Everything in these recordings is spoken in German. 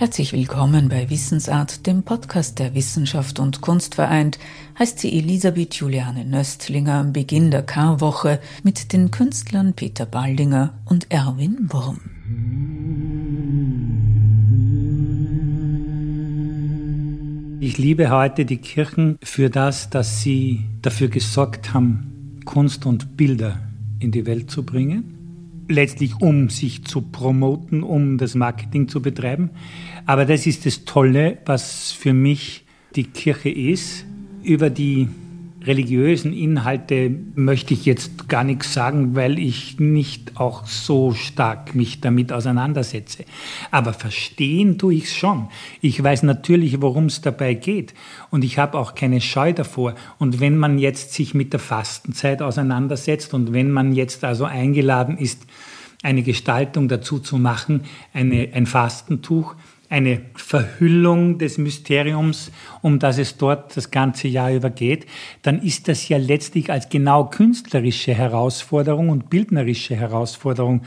Herzlich willkommen bei Wissensart, dem Podcast der Wissenschaft und Kunst vereint, heißt sie Elisabeth Juliane Nöstlinger am Beginn der Karwoche mit den Künstlern Peter Baldinger und Erwin Wurm. Ich liebe heute die Kirchen für das, dass sie dafür gesorgt haben, Kunst und Bilder in die Welt zu bringen letztlich um sich zu promoten, um das Marketing zu betreiben. Aber das ist das Tolle, was für mich die Kirche ist. Über die religiösen Inhalte möchte ich jetzt gar nichts sagen, weil ich nicht auch so stark mich damit auseinandersetze. Aber verstehen tue ich es schon. Ich weiß natürlich, worum es dabei geht. Und ich habe auch keine Scheu davor. Und wenn man jetzt sich mit der Fastenzeit auseinandersetzt und wenn man jetzt also eingeladen ist, eine Gestaltung dazu zu machen, eine, ein Fastentuch, eine Verhüllung des Mysteriums, um das es dort das ganze Jahr über geht, dann ist das ja letztlich als genau künstlerische Herausforderung und bildnerische Herausforderung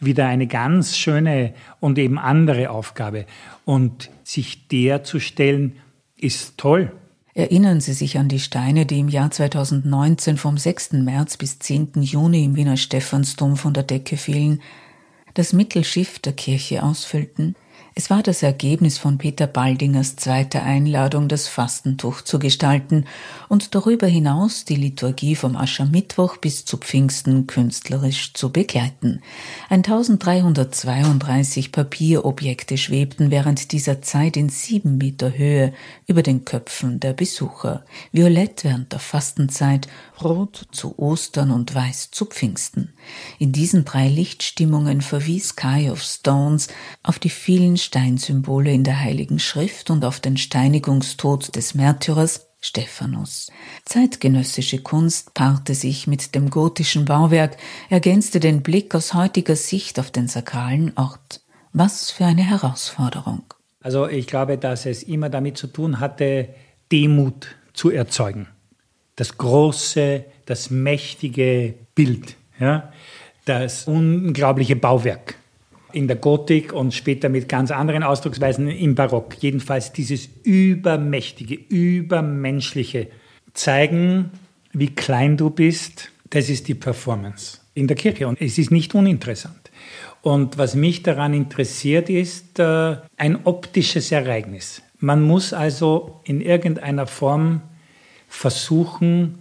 wieder eine ganz schöne und eben andere Aufgabe. Und sich der zu stellen, ist toll. Erinnern Sie sich an die Steine, die im Jahr 2019 vom 6. März bis 10. Juni im Wiener Stephansdom von der Decke fielen, das Mittelschiff der Kirche ausfüllten? Es war das Ergebnis von Peter Baldingers zweiter Einladung, das Fastentuch zu gestalten und darüber hinaus die Liturgie vom Aschermittwoch bis zu Pfingsten künstlerisch zu begleiten. 1332 Papierobjekte schwebten während dieser Zeit in sieben Meter Höhe über den Köpfen der Besucher. Violett während der Fastenzeit, rot zu Ostern und weiß zu Pfingsten. In diesen drei Lichtstimmungen verwies Kai of Stones auf die vielen Steinsymbole in der Heiligen Schrift und auf den Steinigungstod des Märtyrers Stephanus. Zeitgenössische Kunst paarte sich mit dem gotischen Bauwerk, ergänzte den Blick aus heutiger Sicht auf den sakralen Ort. Was für eine Herausforderung. Also ich glaube, dass es immer damit zu tun hatte, Demut zu erzeugen das große, das mächtige Bild, ja, das unglaubliche Bauwerk in der Gotik und später mit ganz anderen Ausdrucksweisen im Barock. Jedenfalls dieses übermächtige, übermenschliche zeigen, wie klein du bist, das ist die Performance in der Kirche und es ist nicht uninteressant. Und was mich daran interessiert, ist äh, ein optisches Ereignis. Man muss also in irgendeiner Form versuchen,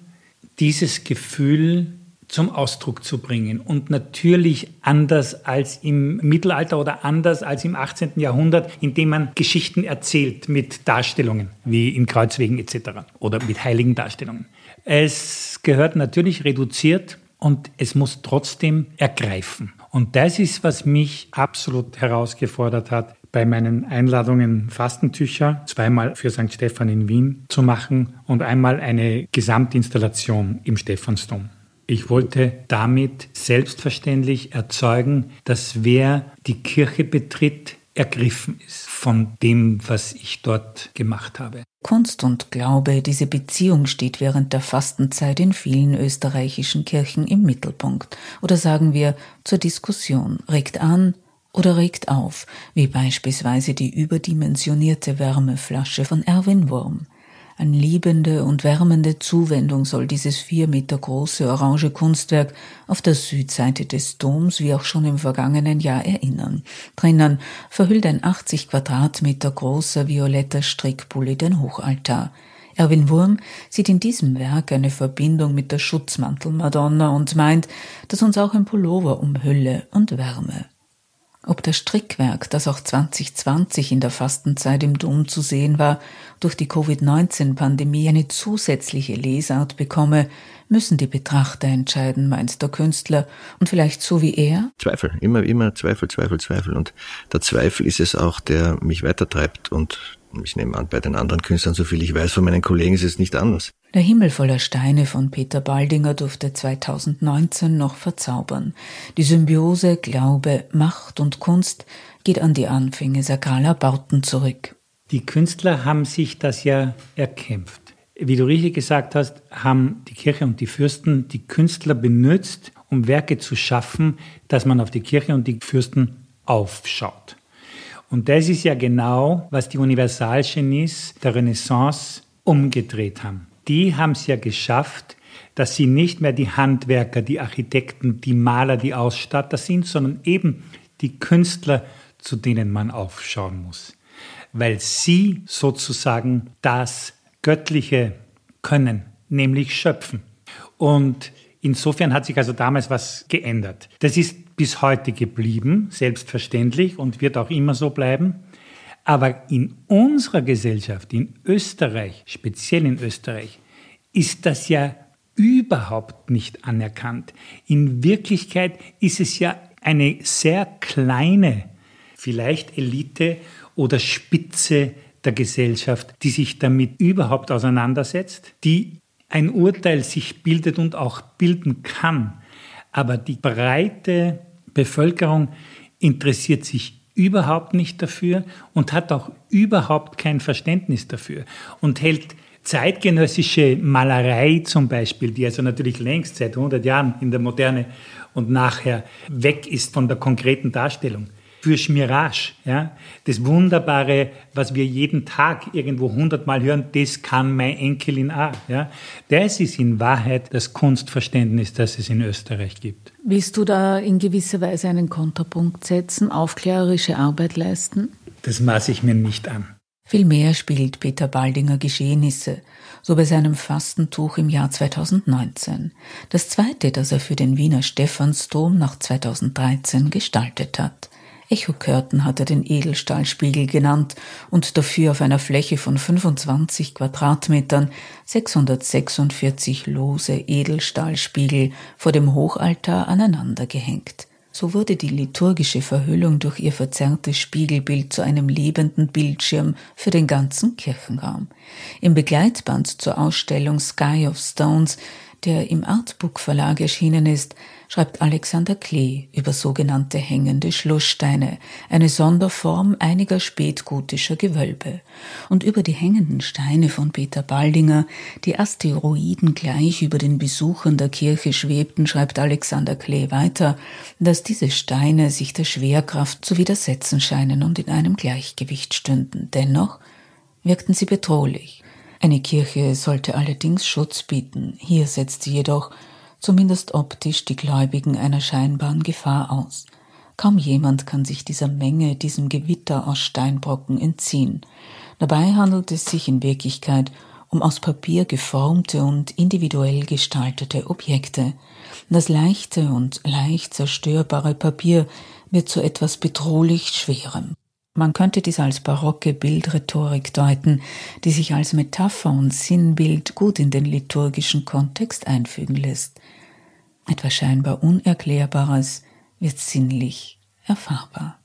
dieses Gefühl zum Ausdruck zu bringen. Und natürlich anders als im Mittelalter oder anders als im 18. Jahrhundert, indem man Geschichten erzählt mit Darstellungen, wie in Kreuzwegen etc. oder mit heiligen Darstellungen. Es gehört natürlich reduziert und es muss trotzdem ergreifen. Und das ist, was mich absolut herausgefordert hat, bei meinen Einladungen Fastentücher, zweimal für St. Stephan in Wien zu machen und einmal eine Gesamtinstallation im Stephansdom. Ich wollte damit selbstverständlich erzeugen, dass wer die Kirche betritt, ergriffen ist von dem, was ich dort gemacht habe. Kunst und Glaube, diese Beziehung steht während der Fastenzeit in vielen österreichischen Kirchen im Mittelpunkt. Oder sagen wir zur Diskussion, regt an, oder regt auf, wie beispielsweise die überdimensionierte Wärmeflasche von Erwin Wurm. An liebende und wärmende Zuwendung soll dieses vier Meter große orange Kunstwerk auf der Südseite des Doms wie auch schon im vergangenen Jahr erinnern. Drinnen verhüllt ein 80 Quadratmeter großer violetter Strickpulli den Hochaltar. Erwin Wurm sieht in diesem Werk eine Verbindung mit der Schutzmantel-Madonna und meint, dass uns auch ein Pullover umhülle und wärme. Ob das Strickwerk, das auch 2020 in der Fastenzeit im Dom zu sehen war, durch die Covid-19-Pandemie eine zusätzliche Lesart bekomme, müssen die Betrachter entscheiden, meint der Künstler. Und vielleicht so wie er? Zweifel, immer, immer Zweifel, Zweifel, Zweifel. Und der Zweifel ist es auch, der mich weitertreibt und ich nehme an, bei den anderen Künstlern, so viel ich weiß von meinen Kollegen, ist es nicht anders. Der Himmel voller Steine von Peter Baldinger durfte 2019 noch verzaubern. Die Symbiose Glaube, Macht und Kunst geht an die Anfänge sakraler Bauten zurück. Die Künstler haben sich das ja erkämpft. Wie du richtig gesagt hast, haben die Kirche und die Fürsten die Künstler benutzt, um Werke zu schaffen, dass man auf die Kirche und die Fürsten aufschaut. Und das ist ja genau, was die Universalgenies der Renaissance umgedreht haben. Die haben es ja geschafft, dass sie nicht mehr die Handwerker, die Architekten, die Maler, die Ausstatter sind, sondern eben die Künstler, zu denen man aufschauen muss. Weil sie sozusagen das Göttliche können, nämlich schöpfen. Und insofern hat sich also damals was geändert. Das ist bis heute geblieben, selbstverständlich, und wird auch immer so bleiben. Aber in unserer Gesellschaft, in Österreich, speziell in Österreich, ist das ja überhaupt nicht anerkannt. In Wirklichkeit ist es ja eine sehr kleine, vielleicht Elite oder Spitze der Gesellschaft, die sich damit überhaupt auseinandersetzt, die ein Urteil sich bildet und auch bilden kann. Aber die breite Bevölkerung interessiert sich überhaupt nicht dafür und hat auch überhaupt kein Verständnis dafür und hält zeitgenössische Malerei zum Beispiel, die also natürlich längst seit 100 Jahren in der Moderne und nachher weg ist von der konkreten Darstellung, für Schmirage. Ja? Das Wunderbare, was wir jeden Tag irgendwo hundertmal hören, das kann mein Enkelin auch. Ja? Das ist in Wahrheit das Kunstverständnis, das es in Österreich gibt. Willst du da in gewisser Weise einen Konterpunkt setzen, aufklärerische Arbeit leisten? Das maße ich mir nicht an. Vielmehr spielt Peter Baldinger Geschehnisse, so bei seinem Fastentuch im Jahr 2019, das zweite, das er für den Wiener Stephansdom nach 2013 gestaltet hat. Echokörten hat er den Edelstahlspiegel genannt und dafür auf einer Fläche von 25 Quadratmetern 646 lose Edelstahlspiegel vor dem Hochaltar aneinander gehängt. So wurde die liturgische Verhüllung durch ihr verzerrtes Spiegelbild zu einem lebenden Bildschirm für den ganzen Kirchenraum. Im Begleitband zur Ausstellung Sky of Stones der im Artbook Verlag erschienen ist, schreibt Alexander Klee über sogenannte hängende Schlusssteine, eine Sonderform einiger spätgotischer Gewölbe. Und über die hängenden Steine von Peter Baldinger, die Asteroiden gleich über den Besuchern der Kirche schwebten, schreibt Alexander Klee weiter, dass diese Steine sich der Schwerkraft zu widersetzen scheinen und in einem Gleichgewicht stünden. Dennoch wirkten sie bedrohlich. Eine Kirche sollte allerdings Schutz bieten. Hier setzt sie jedoch, zumindest optisch, die Gläubigen einer scheinbaren Gefahr aus. Kaum jemand kann sich dieser Menge, diesem Gewitter aus Steinbrocken entziehen. Dabei handelt es sich in Wirklichkeit um aus Papier geformte und individuell gestaltete Objekte. Das leichte und leicht zerstörbare Papier wird zu etwas bedrohlich Schwerem. Man könnte dies als barocke Bildrhetorik deuten, die sich als Metapher und Sinnbild gut in den liturgischen Kontext einfügen lässt. Etwas scheinbar Unerklärbares wird sinnlich erfahrbar.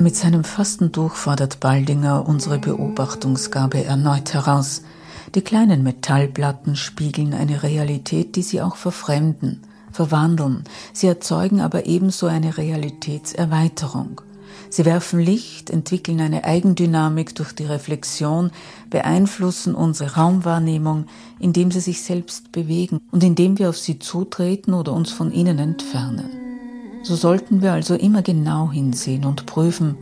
Mit seinem Fastentuch fordert Baldinger unsere Beobachtungsgabe erneut heraus. Die kleinen Metallplatten spiegeln eine Realität, die sie auch verfremden, verwandeln. Sie erzeugen aber ebenso eine Realitätserweiterung. Sie werfen Licht, entwickeln eine Eigendynamik durch die Reflexion, beeinflussen unsere Raumwahrnehmung, indem sie sich selbst bewegen und indem wir auf sie zutreten oder uns von ihnen entfernen. So sollten wir also immer genau hinsehen und prüfen,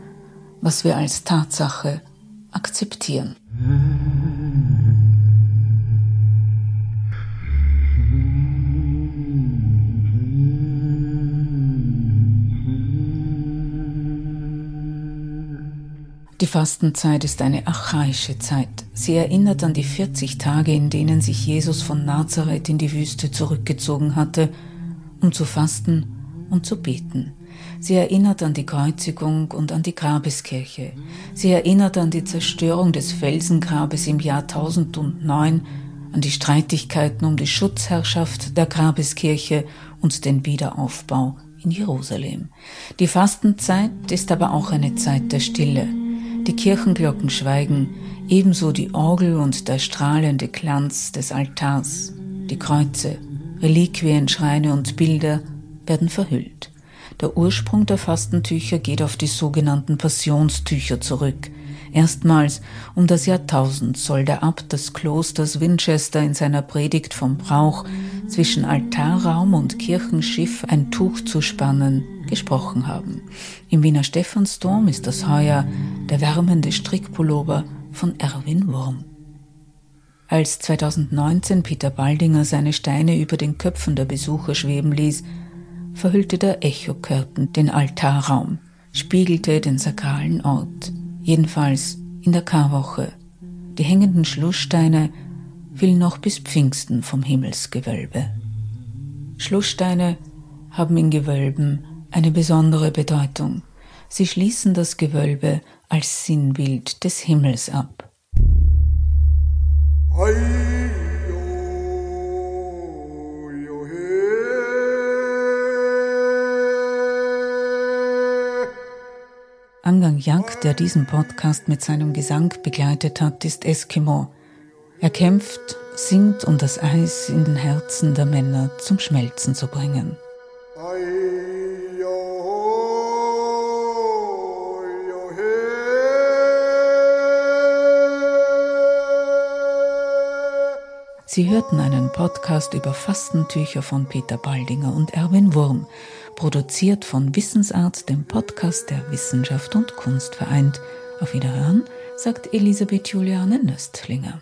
was wir als Tatsache akzeptieren. Die Fastenzeit ist eine archaische Zeit. Sie erinnert an die 40 Tage, in denen sich Jesus von Nazareth in die Wüste zurückgezogen hatte, um zu fasten und zu beten. Sie erinnert an die Kreuzigung und an die Grabeskirche. Sie erinnert an die Zerstörung des Felsengrabes im Jahr 1009, an die Streitigkeiten um die Schutzherrschaft der Grabeskirche und den Wiederaufbau in Jerusalem. Die Fastenzeit ist aber auch eine Zeit der Stille. Die Kirchenglocken schweigen, ebenso die Orgel und der strahlende Glanz des Altars, die Kreuze, Reliquien, Schreine und Bilder werden verhüllt. Der Ursprung der Fastentücher geht auf die sogenannten Passionstücher zurück. Erstmals um das Jahrtausend soll der Abt des Klosters Winchester in seiner Predigt vom Brauch, zwischen Altarraum und Kirchenschiff ein Tuch zu spannen, gesprochen haben. Im Wiener Stephansdom ist das heuer der wärmende Strickpullover von Erwin Wurm. Als 2019 Peter Baldinger seine Steine über den Köpfen der Besucher schweben ließ, verhüllte der Echokörten den Altarraum, spiegelte den sakralen Ort, jedenfalls in der Karwoche. Die hängenden Schlusssteine fielen noch bis Pfingsten vom Himmelsgewölbe. Schlusssteine haben in Gewölben eine besondere Bedeutung. Sie schließen das Gewölbe als Sinnbild des Himmels ab. Angang Yak, der diesen Podcast mit seinem Gesang begleitet hat, ist Eskimo. Er kämpft, singt, um das Eis in den Herzen der Männer zum Schmelzen zu bringen. Sie hörten einen Podcast über Fastentücher von Peter Baldinger und Erwin Wurm, produziert von Wissensart, dem Podcast der Wissenschaft und Kunst vereint. Auf Wiederhören, sagt Elisabeth Juliane Nöstlinger.